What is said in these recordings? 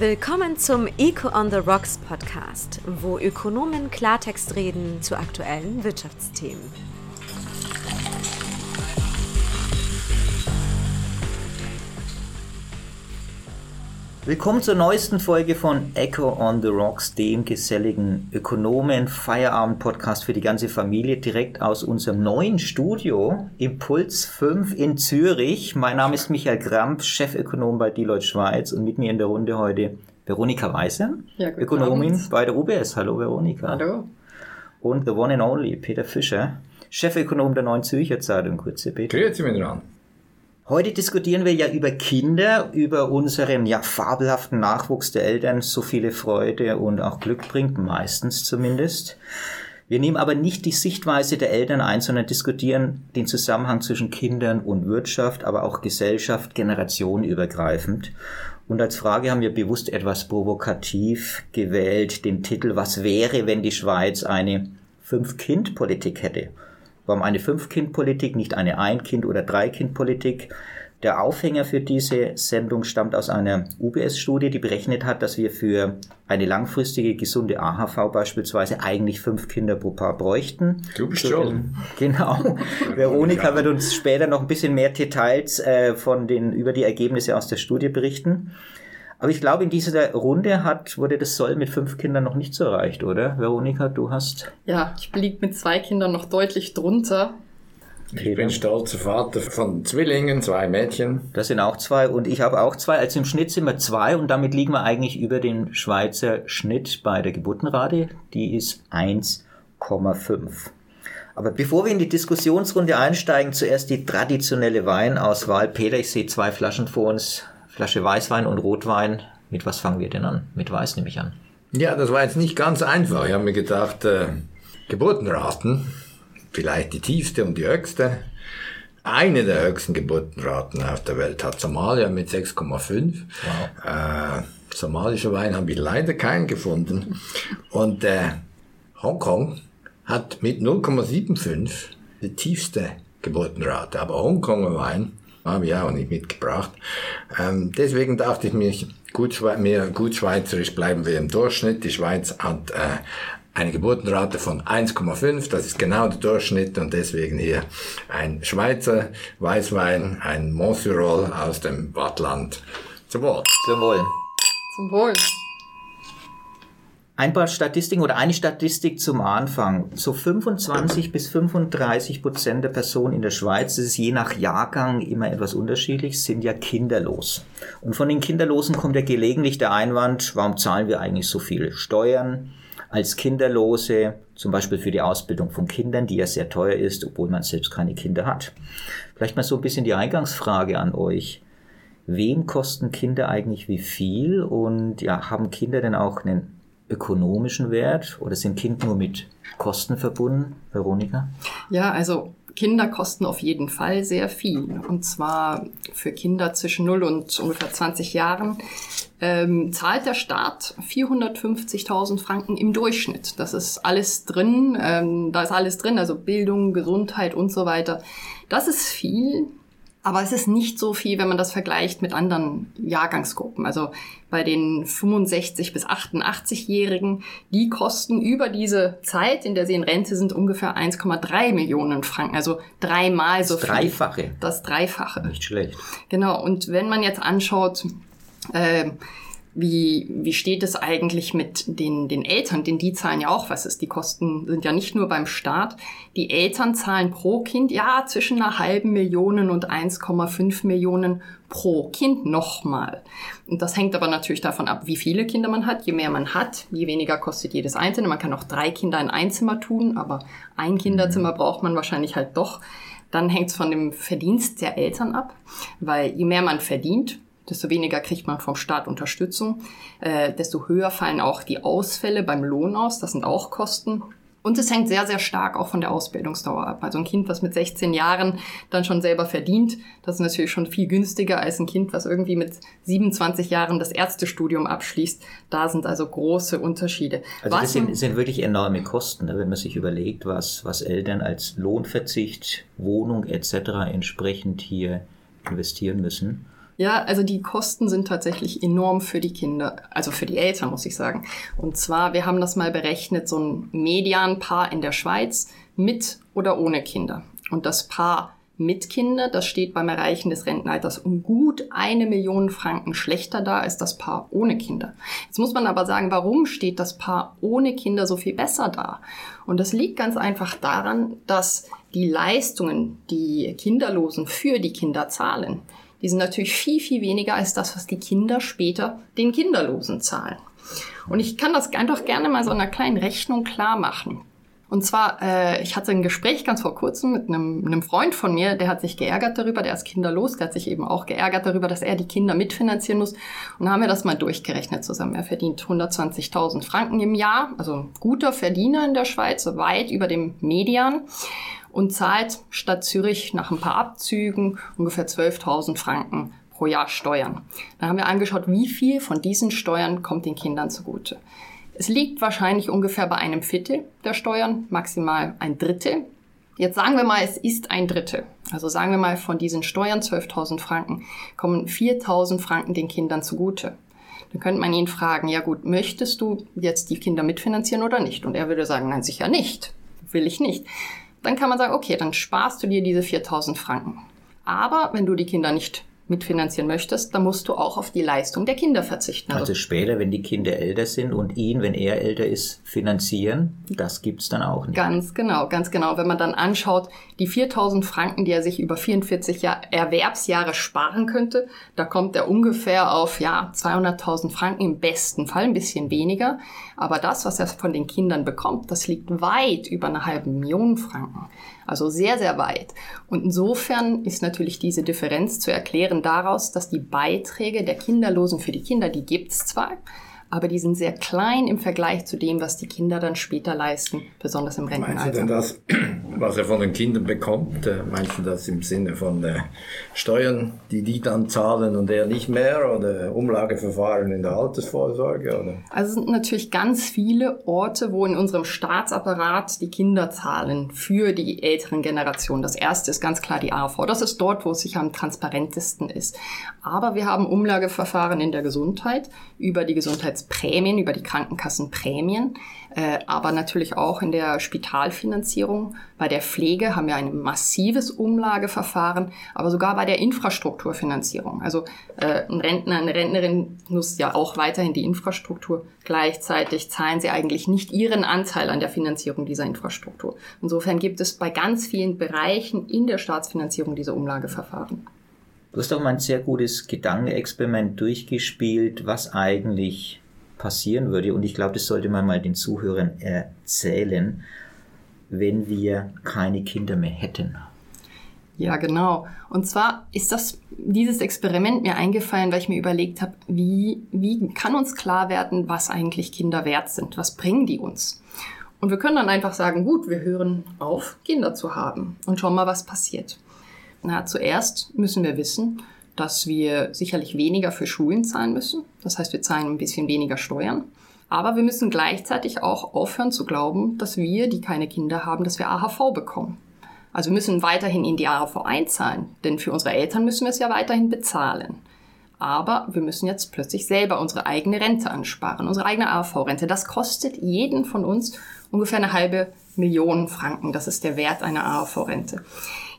Willkommen zum Eco on the Rocks Podcast, wo Ökonomen Klartext reden zu aktuellen Wirtschaftsthemen. Willkommen zur neuesten Folge von Echo on the Rocks, dem geselligen Ökonomen-Feierabend-Podcast für die ganze Familie, direkt aus unserem neuen Studio Impuls 5 in Zürich. Mein Name ist Michael Kramp, Chefökonom bei Deloitte Schweiz und mit mir in der Runde heute Veronika Weiße, ja, Ökonomin Abend. bei der UBS. Hallo Veronika. Hallo. Und the one and only Peter Fischer, Chefökonom der Neuen Zürcher Zeitung. Grüße Peter. Grüße miteinander. Heute diskutieren wir ja über Kinder, über unseren ja fabelhaften Nachwuchs der Eltern, so viele Freude und auch Glück bringt, meistens zumindest. Wir nehmen aber nicht die Sichtweise der Eltern ein, sondern diskutieren den Zusammenhang zwischen Kindern und Wirtschaft, aber auch Gesellschaft, generationenübergreifend. Und als Frage haben wir bewusst etwas provokativ gewählt, den Titel Was wäre, wenn die Schweiz eine Fünf-Kind-Politik hätte? Warum eine Fünf-Kind-Politik, nicht eine Ein-Kind- oder Drei-Kind-Politik? Der Aufhänger für diese Sendung stammt aus einer UBS-Studie, die berechnet hat, dass wir für eine langfristige gesunde AHV beispielsweise eigentlich fünf Kinder pro Paar bräuchten. Du bist schon. Genau. Veronika wird uns später noch ein bisschen mehr Details äh, von den, über die Ergebnisse aus der Studie berichten. Aber ich glaube, in dieser Runde hat, wurde das Soll mit fünf Kindern noch nicht so erreicht, oder? Veronika, du hast. Ja, ich liege mit zwei Kindern noch deutlich drunter. Ich bin stolzer Vater von Zwillingen, zwei Mädchen. Das sind auch zwei und ich habe auch zwei. Also im Schnitt sind wir zwei und damit liegen wir eigentlich über den Schweizer Schnitt bei der Geburtenrate. Die ist 1,5. Aber bevor wir in die Diskussionsrunde einsteigen, zuerst die traditionelle Weinauswahl. Peter, ich sehe zwei Flaschen vor uns. Flasche Weißwein und Rotwein. Mit was fangen wir denn an? Mit Weiß nehme ich an. Ja, das war jetzt nicht ganz einfach. Ich habe mir gedacht, äh, Geburtenraten, vielleicht die tiefste und die höchste. Eine der höchsten Geburtenraten auf der Welt hat Somalia mit 6,5. Wow. Äh, somalischer Wein habe ich leider keinen gefunden. Und äh, Hongkong hat mit 0,75 die tiefste Geburtenrate. Aber Hongkonger Wein habe ich auch nicht mitgebracht. Ähm, deswegen dachte ich mir, gut, mir, gut schweizerisch bleiben wir im Durchschnitt. Die Schweiz hat äh, eine Geburtenrate von 1,5, das ist genau der Durchschnitt und deswegen hier ein Schweizer Weißwein, ein Montsurol aus dem Wattland. Zum Wohl. Zum Wohl. Zum Wohl. Ein paar Statistiken oder eine Statistik zum Anfang. So 25 bis 35 Prozent der Personen in der Schweiz, das ist je nach Jahrgang immer etwas unterschiedlich, sind ja kinderlos. Und von den Kinderlosen kommt ja gelegentlich der Einwand, warum zahlen wir eigentlich so viele Steuern als Kinderlose, zum Beispiel für die Ausbildung von Kindern, die ja sehr teuer ist, obwohl man selbst keine Kinder hat. Vielleicht mal so ein bisschen die Eingangsfrage an euch. Wem kosten Kinder eigentlich wie viel? Und ja, haben Kinder denn auch einen ökonomischen Wert oder sind Kinder nur mit Kosten verbunden, Veronika? Ja, also Kinder kosten auf jeden Fall sehr viel. Und zwar für Kinder zwischen 0 und ungefähr 20 Jahren ähm, zahlt der Staat 450.000 Franken im Durchschnitt. Das ist alles drin. Ähm, da ist alles drin, also Bildung, Gesundheit und so weiter. Das ist viel. Aber es ist nicht so viel, wenn man das vergleicht mit anderen Jahrgangsgruppen. Also bei den 65 bis 88-Jährigen, die kosten über diese Zeit, in der sie in Rente sind, ungefähr 1,3 Millionen Franken. Also dreimal so das viel. Dreifache. Das Dreifache. Nicht schlecht. Genau. Und wenn man jetzt anschaut, äh, wie, wie steht es eigentlich mit den, den Eltern? Denn die zahlen ja auch was ist. Die Kosten sind ja nicht nur beim Staat. Die Eltern zahlen pro Kind ja zwischen einer halben Million und 1,5 Millionen pro Kind nochmal. Und das hängt aber natürlich davon ab, wie viele Kinder man hat. Je mehr man hat, je weniger kostet jedes einzelne. Man kann auch drei Kinder in ein Zimmer tun, aber ein Kinderzimmer braucht man wahrscheinlich halt doch. Dann hängt es von dem Verdienst der Eltern ab, weil je mehr man verdient, desto weniger kriegt man vom Staat Unterstützung, äh, desto höher fallen auch die Ausfälle beim Lohn aus, das sind auch Kosten. Und es hängt sehr, sehr stark auch von der Ausbildungsdauer ab. Also ein Kind, was mit 16 Jahren dann schon selber verdient, das ist natürlich schon viel günstiger als ein Kind, was irgendwie mit 27 Jahren das Ärztestudium abschließt. Da sind also große Unterschiede. Also was das sind, sind wirklich enorme Kosten, ne, wenn man sich überlegt, was, was Eltern als Lohnverzicht, Wohnung etc. entsprechend hier investieren müssen. Ja, also die Kosten sind tatsächlich enorm für die Kinder, also für die Eltern, muss ich sagen. Und zwar, wir haben das mal berechnet, so ein Medianpaar in der Schweiz mit oder ohne Kinder. Und das Paar mit Kinder, das steht beim Erreichen des Rentenalters um gut eine Million Franken schlechter da als das Paar ohne Kinder. Jetzt muss man aber sagen, warum steht das Paar ohne Kinder so viel besser da? Und das liegt ganz einfach daran, dass die Leistungen, die Kinderlosen für die Kinder zahlen, die sind natürlich viel, viel weniger als das, was die Kinder später den Kinderlosen zahlen. Und ich kann das einfach gerne mal so einer kleinen Rechnung klar machen. Und zwar, äh, ich hatte ein Gespräch ganz vor kurzem mit einem, einem Freund von mir, der hat sich geärgert darüber, der ist kinderlos, der hat sich eben auch geärgert darüber, dass er die Kinder mitfinanzieren muss. Und haben wir das mal durchgerechnet zusammen. Er verdient 120.000 Franken im Jahr, also ein guter Verdiener in der Schweiz, weit über dem Median und zahlt statt Zürich nach ein paar Abzügen ungefähr 12.000 Franken pro Jahr Steuern. Dann haben wir angeschaut, wie viel von diesen Steuern kommt den Kindern zugute. Es liegt wahrscheinlich ungefähr bei einem Viertel der Steuern, maximal ein Drittel. Jetzt sagen wir mal, es ist ein Drittel. Also sagen wir mal, von diesen Steuern 12.000 Franken kommen 4.000 Franken den Kindern zugute. Dann könnte man ihn fragen, ja gut, möchtest du jetzt die Kinder mitfinanzieren oder nicht? Und er würde sagen, nein, sicher nicht. Will ich nicht. Dann kann man sagen, okay, dann sparst du dir diese 4.000 Franken. Aber wenn du die Kinder nicht mitfinanzieren möchtest, dann musst du auch auf die Leistung der Kinder verzichten. Also, also später, wenn die Kinder älter sind und ihn, wenn er älter ist, finanzieren, das gibt's dann auch nicht. Ganz genau, ganz genau. Wenn man dann anschaut, die 4000 Franken, die er sich über 44 Jahr Erwerbsjahre sparen könnte, da kommt er ungefähr auf, ja, 200.000 Franken im besten Fall, ein bisschen weniger. Aber das, was er von den Kindern bekommt, das liegt weit über eine halbe Million Franken. Also sehr, sehr weit. Und insofern ist natürlich diese Differenz zu erklären daraus, dass die Beiträge der Kinderlosen für die Kinder, die gibt's zwar, aber die sind sehr klein im Vergleich zu dem, was die Kinder dann später leisten, besonders im Rentenalter. Meinst du denn das, was er von den Kindern bekommt, äh, meinst du das im Sinne von äh, Steuern, die die dann zahlen und er nicht mehr oder Umlageverfahren in der Altersvorsorge? Oder? Also es sind natürlich ganz viele Orte, wo in unserem Staatsapparat die Kinder zahlen für die älteren Generationen. Das erste ist ganz klar die AV. Das ist dort, wo es sich am transparentesten ist. Aber wir haben Umlageverfahren in der Gesundheit über die Gesundheits Gesundheitsprämien, über die Krankenkassenprämien, äh, aber natürlich auch in der Spitalfinanzierung. Bei der Pflege haben wir ein massives Umlageverfahren, aber sogar bei der Infrastrukturfinanzierung. Also äh, ein Rentner, eine Rentnerin nutzt ja auch weiterhin die Infrastruktur. Gleichzeitig zahlen sie eigentlich nicht ihren Anteil an der Finanzierung dieser Infrastruktur. Insofern gibt es bei ganz vielen Bereichen in der Staatsfinanzierung diese Umlageverfahren. Du hast auch mal ein sehr gutes Gedankenexperiment durchgespielt, was eigentlich passieren würde. Und ich glaube, das sollte man mal den Zuhörern erzählen, wenn wir keine Kinder mehr hätten. Ja, genau. Und zwar ist das, dieses Experiment mir eingefallen, weil ich mir überlegt habe, wie, wie kann uns klar werden, was eigentlich Kinder wert sind? Was bringen die uns? Und wir können dann einfach sagen, gut, wir hören auf, Kinder zu haben und schauen mal, was passiert. Na, zuerst müssen wir wissen, dass wir sicherlich weniger für Schulen zahlen müssen. Das heißt, wir zahlen ein bisschen weniger Steuern. Aber wir müssen gleichzeitig auch aufhören zu glauben, dass wir, die keine Kinder haben, dass wir AHV bekommen. Also wir müssen weiterhin in die AHV einzahlen, denn für unsere Eltern müssen wir es ja weiterhin bezahlen. Aber wir müssen jetzt plötzlich selber unsere eigene Rente ansparen, unsere eigene AHV-Rente. Das kostet jeden von uns ungefähr eine halbe Million Franken. Das ist der Wert einer AHV-Rente.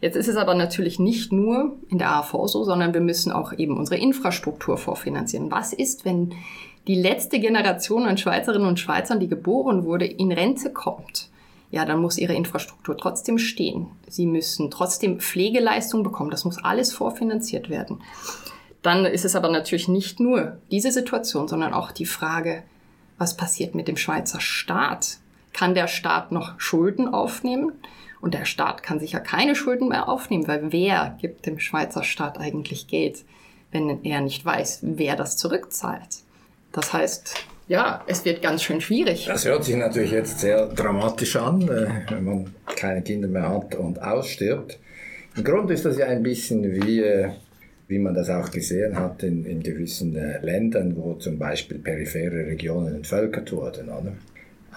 Jetzt ist es aber natürlich nicht nur in der AHV so, sondern wir müssen auch eben unsere Infrastruktur vorfinanzieren. Was ist, wenn die letzte Generation an Schweizerinnen und Schweizern, die geboren wurde, in Rente kommt? Ja, dann muss ihre Infrastruktur trotzdem stehen. Sie müssen trotzdem Pflegeleistungen bekommen. Das muss alles vorfinanziert werden. Dann ist es aber natürlich nicht nur diese Situation, sondern auch die Frage, was passiert mit dem Schweizer Staat? Kann der Staat noch Schulden aufnehmen? Und der Staat kann sicher keine Schulden mehr aufnehmen, weil wer gibt dem Schweizer Staat eigentlich Geld, wenn er nicht weiß, wer das zurückzahlt? Das heißt, ja, es wird ganz schön schwierig. Das hört sich natürlich jetzt sehr dramatisch an, äh, wenn man keine Kinder mehr hat und ausstirbt. Im Grunde ist das ja ein bisschen wie, äh, wie man das auch gesehen hat in, in gewissen äh, Ländern, wo zum Beispiel periphere Regionen entvölkert wurden. Oder?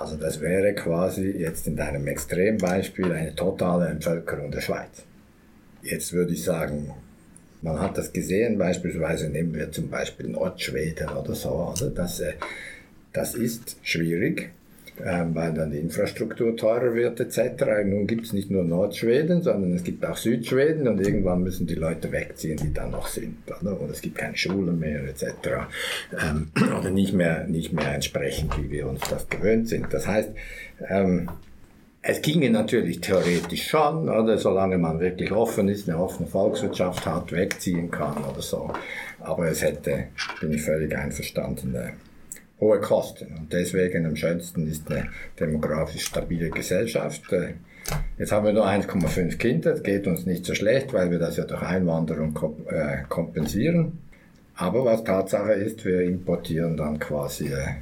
Also das wäre quasi jetzt in deinem Extrembeispiel eine totale Entvölkerung der Schweiz. Jetzt würde ich sagen, Man hat das gesehen, beispielsweise nehmen wir zum Beispiel Nordschweden oder so, also das, äh, das ist schwierig weil dann die Infrastruktur teurer wird etc. Nun gibt es nicht nur Nordschweden, sondern es gibt auch Südschweden und irgendwann müssen die Leute wegziehen, die dann noch sind. Oder, oder es gibt keine Schulen mehr etc. Ähm, oder nicht mehr, nicht mehr entsprechend, wie wir uns das gewöhnt sind. Das heißt, ähm, es ginge natürlich theoretisch schon, oder solange man wirklich offen ist, eine offene Volkswirtschaft hat, wegziehen kann oder so. Aber es hätte, bin ich völlig einverstanden, äh, hohe Kosten. Und deswegen am schönsten ist eine demografisch stabile Gesellschaft. Jetzt haben wir nur 1,5 Kinder, das geht uns nicht so schlecht, weil wir das ja durch Einwanderung äh, kompensieren. Aber was Tatsache ist, wir importieren dann quasi äh,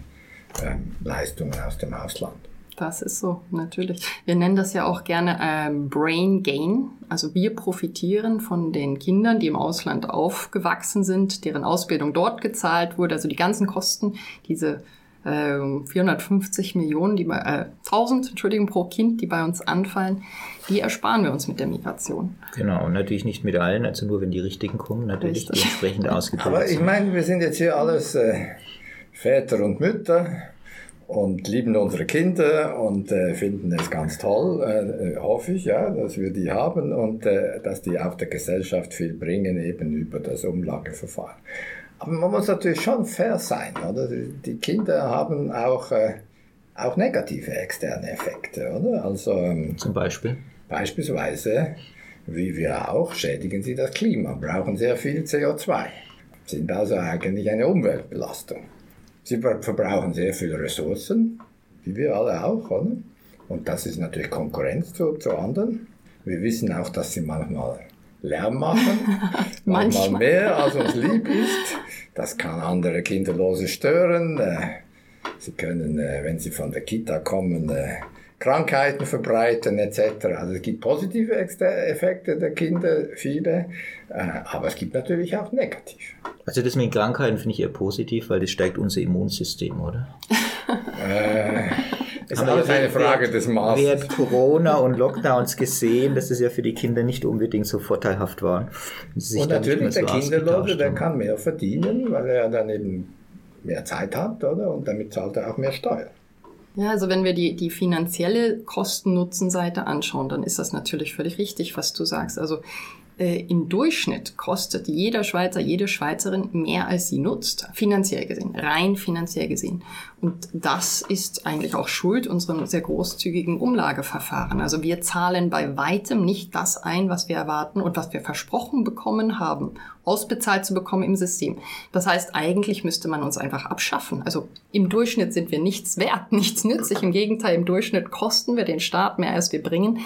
ähm, Leistungen aus dem Ausland. Das ist so, natürlich. Wir nennen das ja auch gerne ähm, Brain Gain. Also wir profitieren von den Kindern, die im Ausland aufgewachsen sind, deren Ausbildung dort gezahlt wurde. Also die ganzen Kosten, diese äh, 450 Millionen, die bei, äh, 1000, Entschuldigung, pro Kind, die bei uns anfallen, die ersparen wir uns mit der Migration. Genau, und natürlich nicht mit allen, also nur wenn die richtigen kommen, natürlich Richtig. die entsprechend ausgebildet Aber ich meine, wir sind jetzt hier alles äh, Väter und Mütter und lieben unsere Kinder und äh, finden es ganz toll, äh, äh, hoffe ich, ja, dass wir die haben und äh, dass die auch der Gesellschaft viel bringen, eben über das Umlageverfahren. Aber man muss natürlich schon fair sein, oder? Die Kinder haben auch, äh, auch negative externe Effekte, oder? Also, ähm, Zum Beispiel? Beispielsweise, wie wir auch, schädigen sie das Klima, brauchen sehr viel CO2, sind also eigentlich eine Umweltbelastung. Sie verbrauchen sehr viele Ressourcen, wie wir alle auch, oder? Und das ist natürlich Konkurrenz zu, zu anderen. Wir wissen auch, dass sie manchmal Lärm machen, manchmal mehr als uns lieb ist. Das kann andere Kinderlose stören. Äh, sie können, äh, wenn sie von der Kita kommen, äh, Krankheiten verbreiten etc. Also es gibt positive Effekte der Kinder, viele, aber es gibt natürlich auch negative. Also das mit Krankheiten finde ich eher positiv, weil das steigt unser Immunsystem, oder? äh, ist alles eine Frage des Maßes. Während Corona und Lockdowns gesehen, dass es ja für die Kinder nicht unbedingt so vorteilhaft war. Und natürlich der so Kinderlose, der kann mehr verdienen, weil er dann eben mehr Zeit hat, oder? Und damit zahlt er auch mehr Steuern. Ja, also wenn wir die, die finanzielle Kosten-Nutzen-Seite anschauen, dann ist das natürlich völlig richtig, was du sagst. Also äh, im Durchschnitt kostet jeder Schweizer, jede Schweizerin mehr, als sie nutzt, finanziell gesehen, rein finanziell gesehen. Und das ist eigentlich auch Schuld unserem sehr großzügigen Umlageverfahren. Also wir zahlen bei weitem nicht das ein, was wir erwarten und was wir versprochen bekommen haben, ausbezahlt zu bekommen im System. Das heißt, eigentlich müsste man uns einfach abschaffen. Also im Durchschnitt sind wir nichts wert, nichts nützlich. Im Gegenteil, im Durchschnitt kosten wir den Staat mehr, als wir bringen.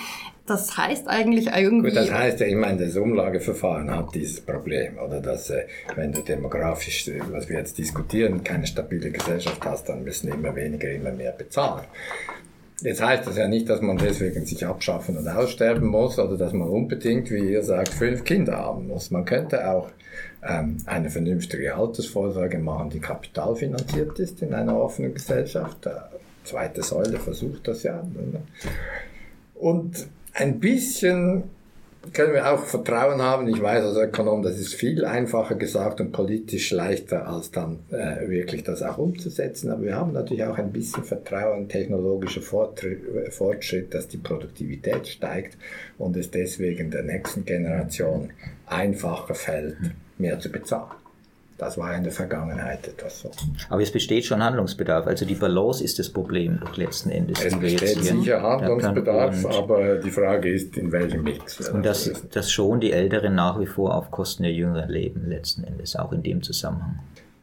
Das heißt eigentlich irgendwie. Gut, das heißt, ich meine, das Umlageverfahren hat dieses Problem, oder dass, äh, wenn du demografisch, äh, was wir jetzt diskutieren, keine stabile Gesellschaft hast, dann müssen immer weniger, immer mehr bezahlen. Jetzt heißt das ja nicht, dass man deswegen sich abschaffen und aussterben muss oder dass man unbedingt, wie ihr sagt, fünf Kinder haben muss. Man könnte auch ähm, eine vernünftige Altersvorsorge machen, die kapitalfinanziert ist in einer offenen Gesellschaft. Der zweite Säule versucht das ja. Und ein bisschen können wir auch Vertrauen haben. Ich weiß als Ökonom, das ist viel einfacher gesagt und politisch leichter, als dann äh, wirklich das auch umzusetzen. Aber wir haben natürlich auch ein bisschen Vertrauen, technologischer Fortschritt, dass die Produktivität steigt und es deswegen der nächsten Generation einfacher fällt, mehr zu bezahlen. Das war in der Vergangenheit etwas so. Aber es besteht schon Handlungsbedarf. Also die Balance ist das Problem doch letzten Endes. Es besteht sicher Handlungsbedarf, aber die Frage ist, in welchem Mix. Und dass, dass schon die Älteren nach wie vor auf Kosten der Jüngeren leben, letzten Endes, auch in dem Zusammenhang.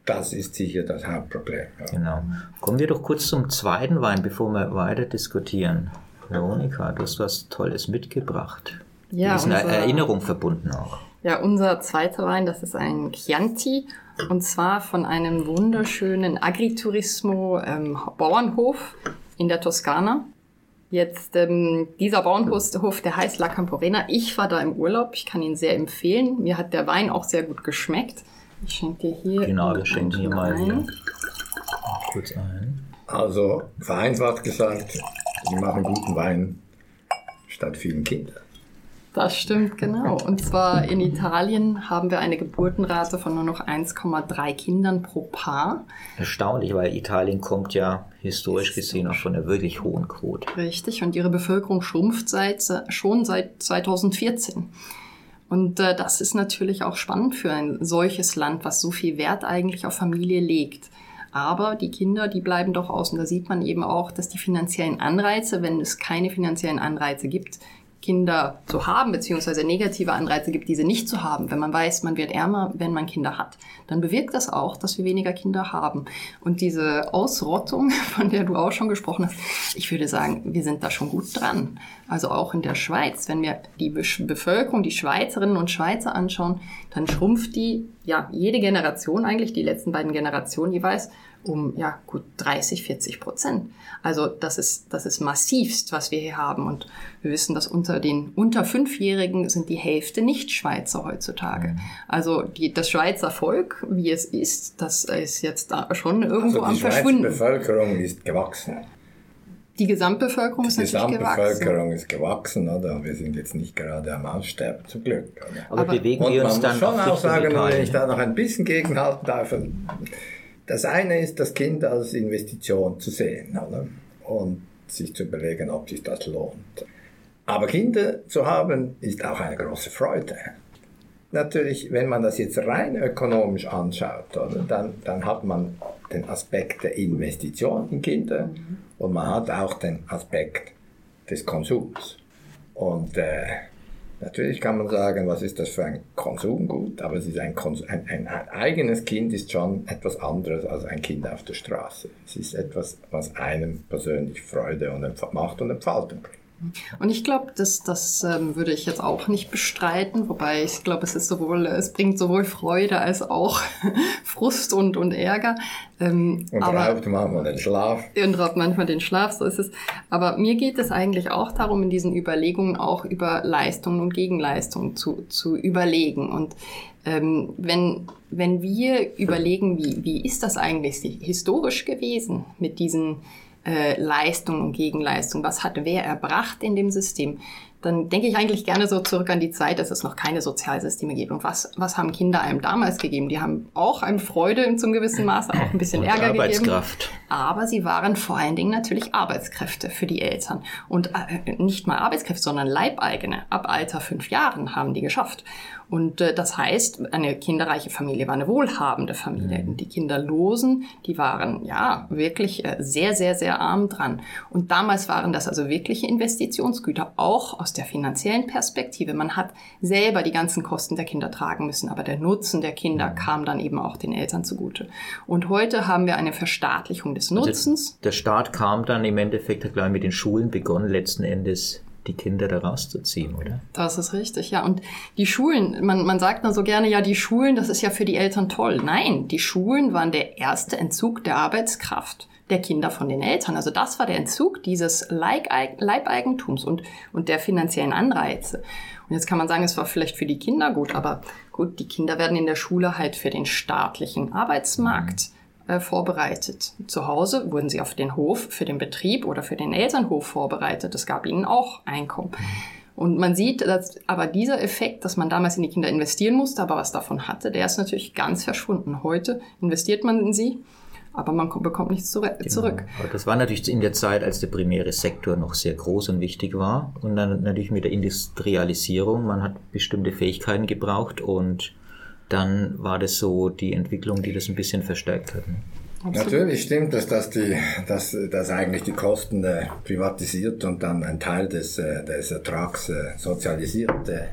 Das ist sicher das Hauptproblem. Ja. Genau. Kommen wir doch kurz zum zweiten Wein, bevor wir weiter diskutieren. Veronika, du hast was Tolles mitgebracht. Ja, ist eine Erinnerung verbunden auch. Ja, unser zweiter Wein, das ist ein Chianti und zwar von einem wunderschönen Agriturismo ähm, Bauernhof in der Toskana. Jetzt ähm, dieser Bauernhof, der heißt La Camporena. Ich war da im Urlaub, ich kann ihn sehr empfehlen. Mir hat der Wein auch sehr gut geschmeckt. Ich schenke dir hier. Genau, wir schenken hier mal ein. kurz ein. Also vereinfacht gesagt, sie machen guten Wein statt vielen Kindern. Das stimmt, genau. Und zwar in Italien haben wir eine Geburtenrate von nur noch 1,3 Kindern pro Paar. Erstaunlich, weil Italien kommt ja historisch gesehen auch von einer wirklich hohen Quote. Richtig, und ihre Bevölkerung schrumpft seit, schon seit 2014. Und äh, das ist natürlich auch spannend für ein solches Land, was so viel Wert eigentlich auf Familie legt. Aber die Kinder, die bleiben doch außen. Da sieht man eben auch, dass die finanziellen Anreize, wenn es keine finanziellen Anreize gibt, Kinder zu haben, beziehungsweise negative Anreize gibt, diese nicht zu haben, wenn man weiß, man wird ärmer, wenn man Kinder hat, dann bewirkt das auch, dass wir weniger Kinder haben. Und diese Ausrottung, von der du auch schon gesprochen hast, ich würde sagen, wir sind da schon gut dran. Also auch in der Schweiz, wenn wir die Bevölkerung, die Schweizerinnen und Schweizer anschauen, dann schrumpft die, ja, jede Generation eigentlich, die letzten beiden Generationen jeweils, um ja gut 30, 40 Prozent. Also das ist, das ist massivst, was wir hier haben. Und wir wissen, dass unter den unter Fünfjährigen sind die Hälfte nicht Schweizer heutzutage. Mhm. Also die, das Schweizer Volk, wie es ist, das ist jetzt da schon irgendwo also am Verschwinden. Die Bevölkerung ist gewachsen. Die Gesamtbevölkerung ist die natürlich gewachsen. Die Gesamtbevölkerung ist gewachsen, oder? Wir sind jetzt nicht gerade am Aussterben, zum Glück. Oder? Aber, Aber bewegen wir uns dann schon auch sagen, wenn ich da noch ein bisschen gegenhalten darf, das eine ist, das Kind als Investition zu sehen oder? und sich zu überlegen, ob sich das lohnt. Aber Kinder zu haben, ist auch eine große Freude. Natürlich, wenn man das jetzt rein ökonomisch anschaut, oder, dann, dann hat man den Aspekt der Investition in Kinder mhm. und man hat auch den Aspekt des Konsums. Und äh, Natürlich kann man sagen, was ist das für ein Konsumgut, aber es ist ein, Konsum, ein, ein, eigenes Kind ist schon etwas anderes als ein Kind auf der Straße. Es ist etwas, was einem persönlich Freude und macht und Entfaltung bringt. Und ich glaube, das, das ähm, würde ich jetzt auch nicht bestreiten, wobei ich glaube, es ist sowohl, es bringt sowohl Freude als auch Frust und, und Ärger. Ähm, und aber, raubt manchmal den Schlaf. Und raubt manchmal den Schlaf, so ist es. Aber mir geht es eigentlich auch darum, in diesen Überlegungen auch über Leistungen und Gegenleistungen zu, zu überlegen. Und ähm, wenn, wenn wir überlegen, wie, wie ist das eigentlich historisch gewesen mit diesen äh, Leistung und Gegenleistung, was hat wer erbracht in dem System, dann denke ich eigentlich gerne so zurück an die Zeit, dass es noch keine Sozialsysteme gibt. Und was, was haben Kinder einem damals gegeben? Die haben auch einem Freude zum gewissen Maße, auch ein bisschen Ärger Arbeitskraft. gegeben. Aber sie waren vor allen Dingen natürlich Arbeitskräfte für die Eltern. Und äh, nicht mal Arbeitskräfte, sondern Leibeigene. Ab Alter fünf Jahren haben die geschafft. Und äh, das heißt, eine kinderreiche Familie war eine wohlhabende Familie. Mhm. die Kinderlosen, die waren ja wirklich äh, sehr, sehr, sehr arm dran. Und damals waren das also wirkliche Investitionsgüter, auch aus der finanziellen Perspektive. Man hat selber die ganzen Kosten der Kinder tragen müssen, aber der Nutzen der Kinder mhm. kam dann eben auch den Eltern zugute. Und heute haben wir eine Verstaatlichung des Nutzens. Der, der Staat kam dann im Endeffekt, hat gleich mit den Schulen begonnen, letzten Endes die Kinder da rauszuziehen, oder? Das ist richtig, ja. Und die Schulen, man, man sagt dann so gerne, ja, die Schulen, das ist ja für die Eltern toll. Nein, die Schulen waren der erste Entzug der Arbeitskraft der Kinder von den Eltern. Also das war der Entzug dieses Leibeigentums und, und der finanziellen Anreize. Und jetzt kann man sagen, es war vielleicht für die Kinder gut, aber gut, die Kinder werden in der Schule halt für den staatlichen Arbeitsmarkt mhm äh, vorbereitet. Zu Hause wurden sie auf den Hof für den Betrieb oder für den Elternhof vorbereitet. Es gab ihnen auch Einkommen. Und man sieht, dass aber dieser Effekt, dass man damals in die Kinder investieren musste, aber was davon hatte, der ist natürlich ganz verschwunden. Heute investiert man in sie, aber man bekommt nichts zurück. Genau. Das war natürlich in der Zeit, als der primäre Sektor noch sehr groß und wichtig war. Und dann natürlich mit der Industrialisierung, man hat bestimmte Fähigkeiten gebraucht und dann war das so die Entwicklung, die das ein bisschen verstärkt hat. Ne? Natürlich stimmt es, dass, die, dass, dass eigentlich die Kosten äh, privatisiert und dann ein Teil des, äh, des Ertrags äh, sozialisiert äh,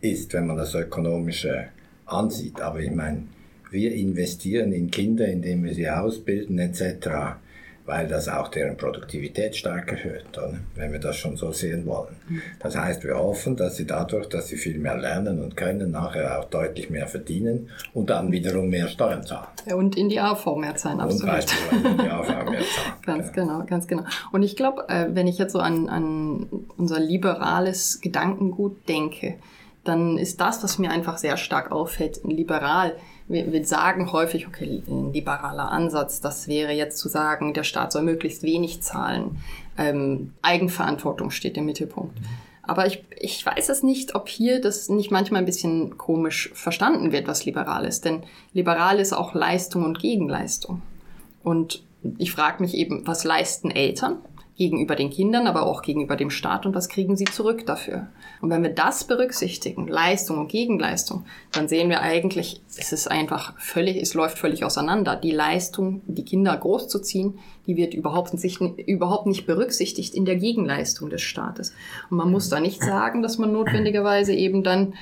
ist, wenn man das ökonomisch äh, ansieht. Aber ich meine, wir investieren in Kinder, indem wir sie ausbilden etc weil das auch deren Produktivität stark erhöht, oder? wenn wir das schon so sehen wollen. Das heißt, wir hoffen, dass sie dadurch, dass sie viel mehr lernen und können, nachher auch deutlich mehr verdienen und dann wiederum mehr Steuern zahlen. Und in die AV mehr zahlen, absolut. Und in die AV mehr zahlen. ganz genau. genau, ganz genau. Und ich glaube, äh, wenn ich jetzt so an, an unser liberales Gedankengut denke, dann ist das, was mir einfach sehr stark auffällt, liberal wir, wir sagen häufig, okay, ein liberaler Ansatz, das wäre jetzt zu sagen, der Staat soll möglichst wenig zahlen. Ähm, Eigenverantwortung steht im Mittelpunkt. Aber ich, ich weiß es nicht, ob hier das nicht manchmal ein bisschen komisch verstanden wird, was liberal ist. Denn liberal ist auch Leistung und Gegenleistung. Und ich frage mich eben, was leisten Eltern? Gegenüber den Kindern, aber auch gegenüber dem Staat und was kriegen sie zurück dafür. Und wenn wir das berücksichtigen, Leistung und Gegenleistung, dann sehen wir eigentlich, es ist einfach völlig, es läuft völlig auseinander. Die Leistung, die Kinder großzuziehen, die wird überhaupt nicht, überhaupt nicht berücksichtigt in der Gegenleistung des Staates. Und man muss da nicht sagen, dass man notwendigerweise eben dann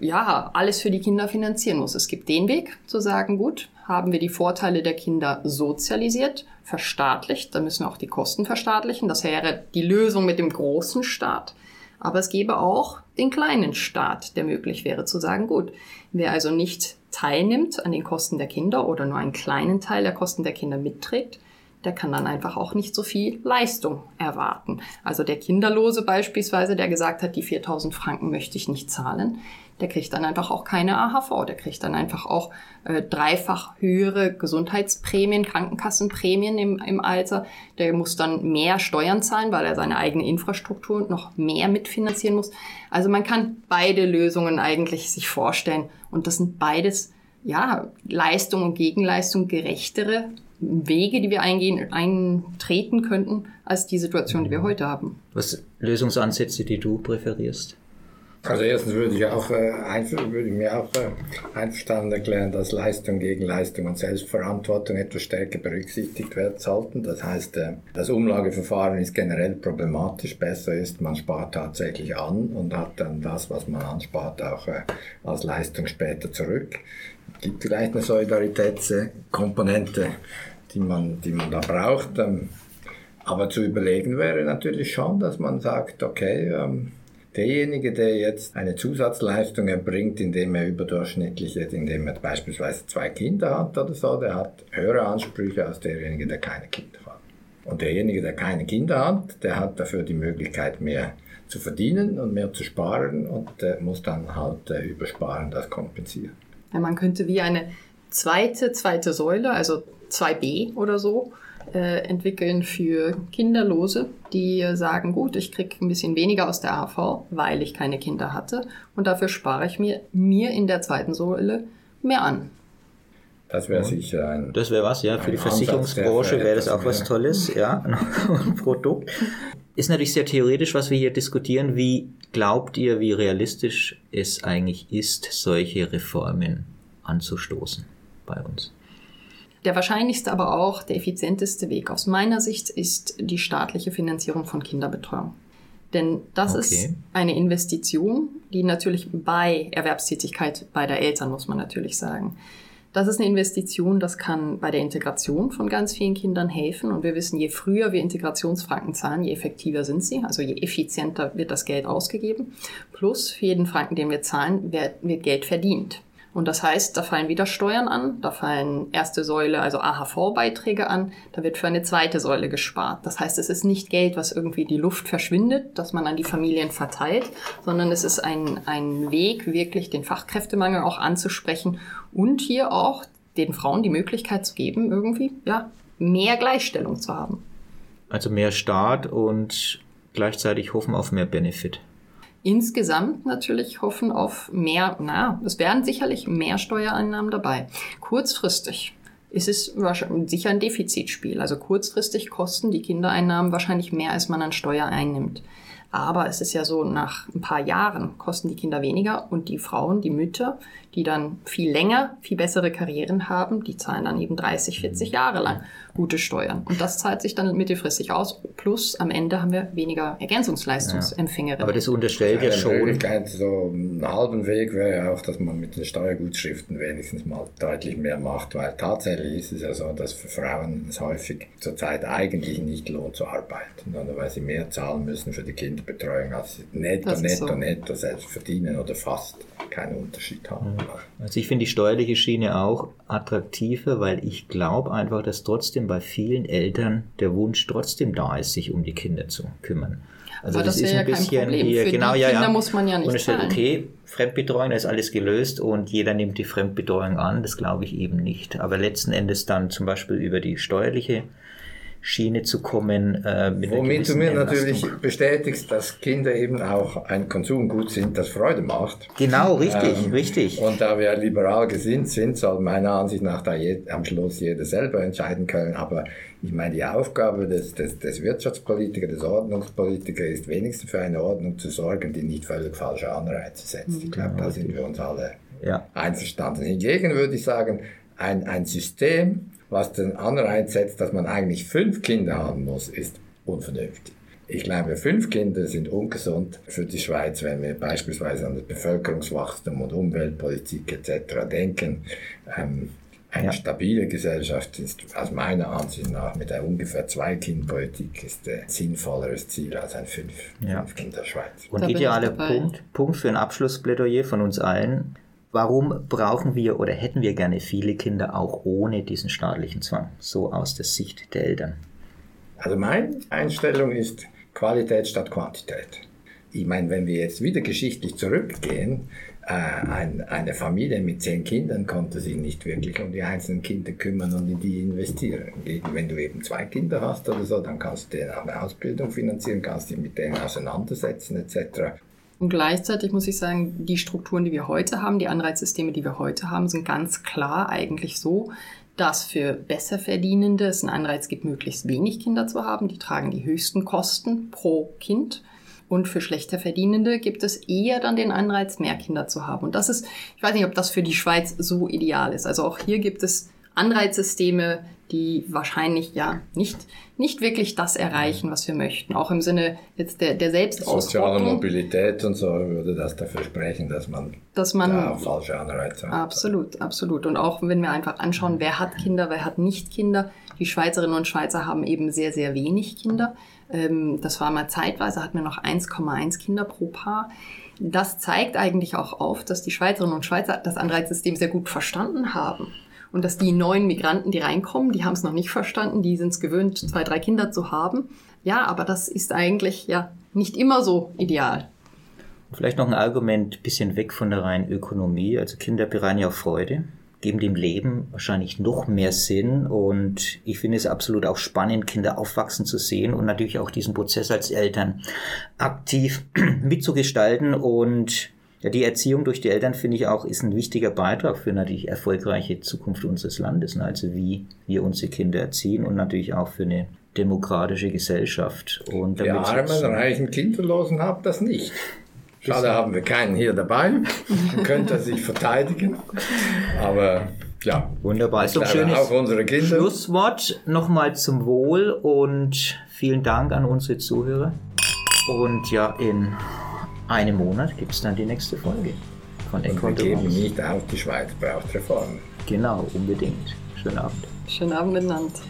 ja, alles für die Kinder finanzieren muss. Es gibt den Weg zu sagen, gut, haben wir die Vorteile der Kinder sozialisiert, verstaatlicht, dann müssen wir auch die Kosten verstaatlichen. Das wäre die Lösung mit dem großen Staat. Aber es gäbe auch den kleinen Staat, der möglich wäre zu sagen, gut, wer also nicht teilnimmt an den Kosten der Kinder oder nur einen kleinen Teil der Kosten der Kinder mitträgt, der kann dann einfach auch nicht so viel Leistung erwarten. Also der Kinderlose beispielsweise, der gesagt hat, die 4000 Franken möchte ich nicht zahlen, der kriegt dann einfach auch keine AHV, der kriegt dann einfach auch äh, dreifach höhere Gesundheitsprämien, Krankenkassenprämien im, im Alter. Der muss dann mehr Steuern zahlen, weil er seine eigene Infrastruktur noch mehr mitfinanzieren muss. Also man kann beide Lösungen eigentlich sich vorstellen und das sind beides ja, Leistung und Gegenleistung gerechtere Wege, die wir eingehen, eintreten könnten, als die Situation, die wir heute haben. Was Lösungsansätze, die du präferierst? Also erstens würde ich auch äh, würde ich mir auch äh, einverstanden erklären, dass Leistung gegen Leistung und Selbstverantwortung etwas stärker berücksichtigt werden sollten. Das heißt, äh, das Umlageverfahren ist generell problematisch. Besser ist, man spart tatsächlich an und hat dann das, was man anspart, auch äh, als Leistung später zurück. Es gibt vielleicht eine Solidaritätskomponente, die man, die man da braucht. Ähm, aber zu überlegen wäre natürlich schon, dass man sagt, okay, ähm, Derjenige, der jetzt eine Zusatzleistung erbringt, indem er überdurchschnittlich, indem er beispielsweise zwei Kinder hat oder so, der hat höhere Ansprüche als derjenige, der keine Kinder hat. Und derjenige, der keine Kinder hat, der hat dafür die Möglichkeit, mehr zu verdienen und mehr zu sparen und äh, muss dann halt äh, übersparen das kompensieren. Ja, man könnte wie eine zweite, zweite Säule, also 2b oder so, entwickeln für Kinderlose, die sagen, gut, ich kriege ein bisschen weniger aus der AV, weil ich keine Kinder hatte und dafür spare ich mir, mir in der zweiten Säule mehr an. Das wäre sicher ein. Das wäre was, ja. Für die Versicherungsbranche wäre das auch was Tolles, ja. Ein Produkt. Ist natürlich sehr theoretisch, was wir hier diskutieren. Wie glaubt ihr, wie realistisch es eigentlich ist, solche Reformen anzustoßen bei uns? Der wahrscheinlichste, aber auch der effizienteste Weg aus meiner Sicht ist die staatliche Finanzierung von Kinderbetreuung. Denn das okay. ist eine Investition, die natürlich bei Erwerbstätigkeit bei der Eltern, muss man natürlich sagen. Das ist eine Investition, das kann bei der Integration von ganz vielen Kindern helfen. Und wir wissen, je früher wir Integrationsfranken zahlen, je effektiver sind sie, also je effizienter wird das Geld ausgegeben. Plus für jeden Franken, den wir zahlen, wird Geld verdient. Und das heißt, da fallen wieder Steuern an, da fallen erste Säule, also AHV-Beiträge an, da wird für eine zweite Säule gespart. Das heißt, es ist nicht Geld, was irgendwie die Luft verschwindet, das man an die Familien verteilt, sondern es ist ein, ein Weg, wirklich den Fachkräftemangel auch anzusprechen und hier auch den Frauen die Möglichkeit zu geben, irgendwie, ja, mehr Gleichstellung zu haben. Also mehr Staat und gleichzeitig hoffen auf mehr Benefit insgesamt natürlich hoffen auf mehr, na, es werden sicherlich mehr Steuereinnahmen dabei. Kurzfristig ist es sicher ein Defizitspiel. Also kurzfristig kosten die Kindereinnahmen wahrscheinlich mehr, als man an Steuer einnimmt. Aber es ist ja so, nach ein paar Jahren kosten die Kinder weniger und die Frauen, die Mütter, die dann viel länger, viel bessere Karrieren haben, die zahlen dann eben 30, 40 Jahre lang gute Steuern. Und das zahlt sich dann mittelfristig aus. Plus am Ende haben wir weniger Ergänzungsleistungsempfängerinnen. Aber das unterstellt ja, ja schon. So einen halben Weg wäre ja auch, dass man mit den Steuergutschriften wenigstens mal deutlich mehr macht, weil tatsächlich ist es ja so, dass für Frauen es häufig zurzeit eigentlich nicht lohnt zu arbeiten, sondern weil sie mehr zahlen müssen für die Kinderbetreuung, als sie netto, netto, so. netto selbst verdienen oder fast keinen Unterschied haben. Mhm. Also ich finde die steuerliche Schiene auch attraktiver, weil ich glaube einfach, dass trotzdem bei vielen Eltern der Wunsch trotzdem da ist, sich um die Kinder zu kümmern. Also Aber das, das ist ein ja bisschen hier, Für genau, ja, Kinder ja. muss man ja nicht und zahlen. okay, Fremdbetreuung, da ist alles gelöst und jeder nimmt die Fremdbetreuung an, das glaube ich eben nicht. Aber letzten Endes dann zum Beispiel über die steuerliche Schiene zu kommen. Äh, mit Womit du mir natürlich bestätigst, dass Kinder eben auch ein Konsumgut sind, das Freude macht. Genau, richtig, ähm, richtig. Und da wir liberal gesinnt sind, soll meiner Ansicht nach da je, am Schluss jeder selber entscheiden können. Aber ich meine, die Aufgabe des, des, des Wirtschaftspolitikers, des Ordnungspolitikers ist wenigstens für eine Ordnung zu sorgen, die nicht völlig falsche Anreize setzt. Ich glaube, da sind wir uns alle ja. einverstanden. Hingegen würde ich sagen, ein, ein System, was den Anreiz setzt, dass man eigentlich fünf Kinder haben muss, ist unvernünftig. Ich glaube, fünf Kinder sind ungesund für die Schweiz, wenn wir beispielsweise an das Bevölkerungswachstum und Umweltpolitik etc. denken. Ähm, eine ja. stabile Gesellschaft ist aus meiner Ansicht nach mit einer ungefähr Zwei-Kind-Politik ist ein sinnvolleres Ziel als ein fünf, ja. fünf Kinder Schweiz. Und idealer Punkt, Punkt für ein Abschlussplädoyer von uns allen. Warum brauchen wir oder hätten wir gerne viele Kinder auch ohne diesen staatlichen Zwang, so aus der Sicht der Eltern? Also meine Einstellung ist Qualität statt Quantität. Ich meine, wenn wir jetzt wieder geschichtlich zurückgehen, äh, ein, eine Familie mit zehn Kindern konnte sich nicht wirklich um die einzelnen Kinder kümmern und in die investieren. Wenn du eben zwei Kinder hast oder so, dann kannst du denen auch eine Ausbildung finanzieren, kannst dich mit denen auseinandersetzen etc. Und gleichzeitig muss ich sagen, die Strukturen, die wir heute haben, die Anreizsysteme, die wir heute haben, sind ganz klar eigentlich so, dass für Besserverdienende es einen Anreiz gibt, möglichst wenig Kinder zu haben. Die tragen die höchsten Kosten pro Kind. Und für schlechter Verdienende gibt es eher dann den Anreiz, mehr Kinder zu haben. Und das ist, ich weiß nicht, ob das für die Schweiz so ideal ist. Also auch hier gibt es Anreizsysteme, die wahrscheinlich ja nicht, nicht wirklich das erreichen, was wir möchten. Auch im Sinne jetzt der, der Selbstausbeutung. Soziale Mobilität und so würde das dafür sprechen, dass man, dass man da falsche Anreize hat. Absolut, absolut. Und auch wenn wir einfach anschauen, wer hat Kinder, wer hat nicht Kinder. Die Schweizerinnen und Schweizer haben eben sehr, sehr wenig Kinder. Ähm, das war mal zeitweise, hatten wir noch 1,1 Kinder pro Paar. Das zeigt eigentlich auch auf, dass die Schweizerinnen und Schweizer das Anreizsystem sehr gut verstanden haben und dass die neuen Migranten, die reinkommen, die haben es noch nicht verstanden, die sind es gewöhnt, zwei, drei Kinder zu haben. Ja, aber das ist eigentlich ja nicht immer so ideal. Vielleicht noch ein Argument, bisschen weg von der reinen Ökonomie. Also Kinder bereiten ja Freude, geben dem Leben wahrscheinlich noch mehr Sinn. Und ich finde es absolut auch spannend, Kinder aufwachsen zu sehen und natürlich auch diesen Prozess als Eltern aktiv mitzugestalten und ja, die Erziehung durch die Eltern finde ich auch ist ein wichtiger Beitrag für natürlich erfolgreiche Zukunft unseres Landes. Ne? Also wie wir unsere Kinder erziehen und natürlich auch für eine demokratische Gesellschaft. Und die armen, reichen Kinderlosen haben das nicht. Schade haben wir keinen hier dabei. Könnte sich verteidigen. Aber ja. Wunderbar. Ist doch schönes unsere Kinder. Schlusswort nochmal zum Wohl und vielen Dank an unsere Zuhörer. Und ja, in einem Monat gibt es dann die nächste Folge von Echo Und wir geben nicht auf, die Schweiz braucht Reformen. Genau, unbedingt. Schönen Abend. Schönen Abend miteinander.